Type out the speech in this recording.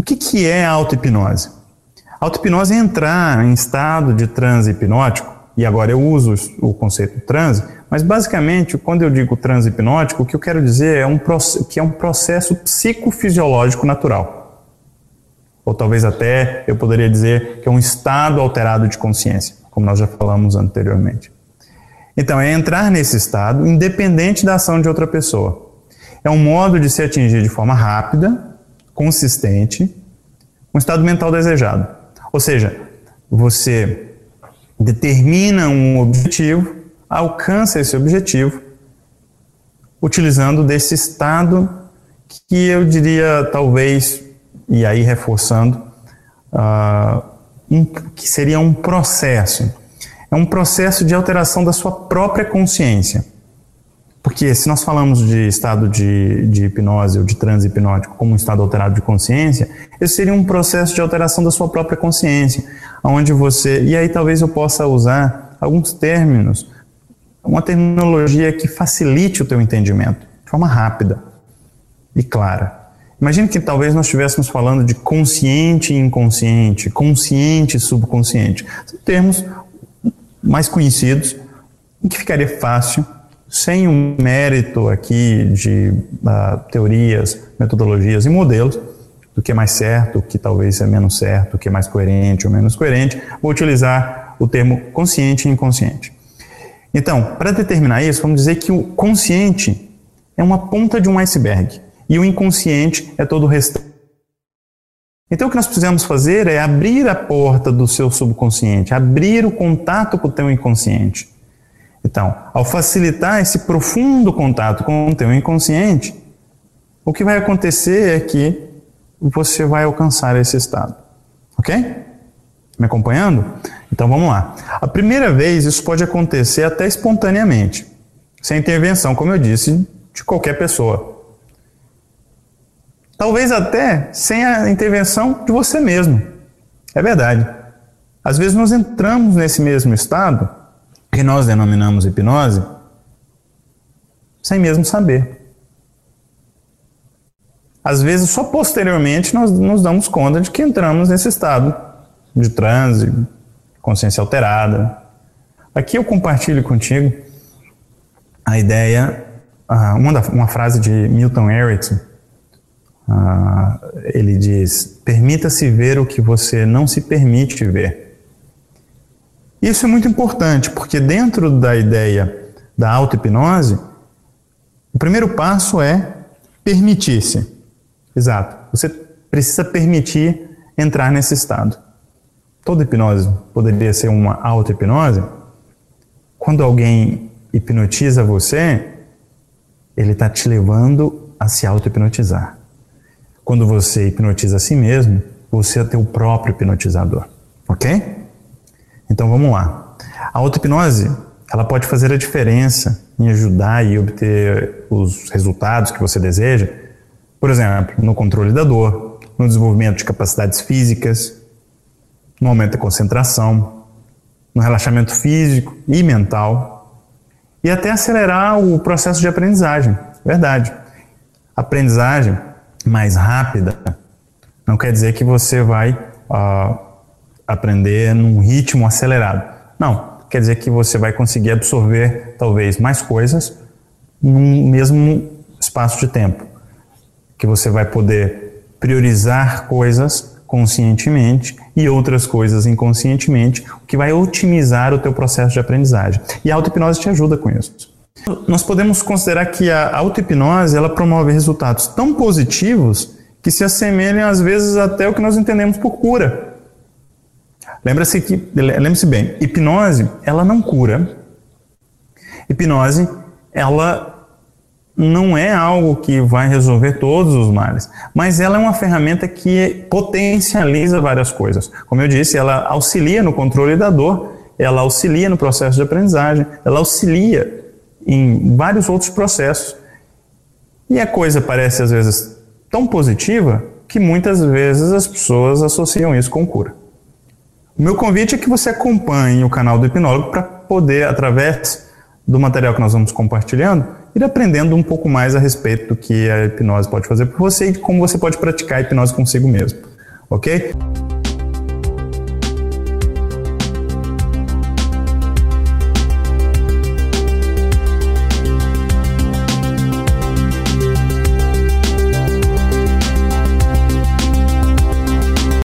O que, que é auto-hipnose? Auto-hipnose é entrar em estado de transe hipnótico, e agora eu uso o conceito transe, mas basicamente, quando eu digo transe hipnótico, o que eu quero dizer é um, que é um processo psicofisiológico natural. Ou talvez até eu poderia dizer que é um estado alterado de consciência, como nós já falamos anteriormente. Então, é entrar nesse estado independente da ação de outra pessoa. É um modo de se atingir de forma rápida, consistente, um estado mental desejado. Ou seja, você determina um objetivo, alcança esse objetivo, utilizando desse estado que eu diria, talvez, e aí reforçando, uh, um, que seria um processo. É um processo de alteração da sua própria consciência. Porque se nós falamos de estado de, de hipnose ou de transe hipnótico como um estado alterado de consciência, esse seria um processo de alteração da sua própria consciência, onde você. E aí talvez eu possa usar alguns términos, uma terminologia que facilite o teu entendimento, de forma rápida e clara. Imagine que talvez nós estivéssemos falando de consciente e inconsciente, consciente e subconsciente. São termos mais conhecidos, em que ficaria fácil sem um mérito aqui de uh, teorias, metodologias e modelos, do que é mais certo, o que talvez é menos certo, o que é mais coerente ou menos coerente, vou utilizar o termo consciente e inconsciente. Então, para determinar isso, vamos dizer que o consciente é uma ponta de um iceberg e o inconsciente é todo o restante. Então, o que nós precisamos fazer é abrir a porta do seu subconsciente, abrir o contato com o teu inconsciente. Então, ao facilitar esse profundo contato com o teu inconsciente, o que vai acontecer é que você vai alcançar esse estado. Ok? Me acompanhando? Então vamos lá. A primeira vez isso pode acontecer até espontaneamente, sem intervenção, como eu disse, de qualquer pessoa. Talvez até sem a intervenção de você mesmo. É verdade. Às vezes nós entramos nesse mesmo estado que nós denominamos hipnose, sem mesmo saber. Às vezes, só posteriormente, nós nos damos conta de que entramos nesse estado de transe, consciência alterada. Aqui eu compartilho contigo a ideia, uma, uma frase de Milton Erickson. Ele diz: Permita-se ver o que você não se permite ver. Isso é muito importante, porque dentro da ideia da auto-hipnose, o primeiro passo é permitir-se. Exato. Você precisa permitir entrar nesse estado. Toda hipnose poderia ser uma auto-hipnose. Quando alguém hipnotiza você, ele está te levando a se auto-hipnotizar. Quando você hipnotiza a si mesmo, você é teu próprio hipnotizador. Ok? Então vamos lá. A auto-hipnose, ela pode fazer a diferença em ajudar e obter os resultados que você deseja, por exemplo, no controle da dor, no desenvolvimento de capacidades físicas, no aumento da concentração, no relaxamento físico e mental, e até acelerar o processo de aprendizagem. Verdade. Aprendizagem mais rápida não quer dizer que você vai uh, aprender num ritmo acelerado. Não, quer dizer que você vai conseguir absorver talvez mais coisas num mesmo espaço de tempo. Que você vai poder priorizar coisas conscientemente e outras coisas inconscientemente, o que vai otimizar o teu processo de aprendizagem. E a auto-hipnose te ajuda com isso. Nós podemos considerar que a auto-hipnose ela promove resultados tão positivos que se assemelham às vezes até o que nós entendemos por cura. Lembra-se que, lembre-se bem, hipnose, ela não cura. Hipnose, ela não é algo que vai resolver todos os males, mas ela é uma ferramenta que potencializa várias coisas. Como eu disse, ela auxilia no controle da dor, ela auxilia no processo de aprendizagem, ela auxilia em vários outros processos. E a coisa parece às vezes tão positiva que muitas vezes as pessoas associam isso com cura. O meu convite é que você acompanhe o canal do Hipnólogo para poder, através do material que nós vamos compartilhando, ir aprendendo um pouco mais a respeito do que a hipnose pode fazer por você e como você pode praticar a hipnose consigo mesmo. ok?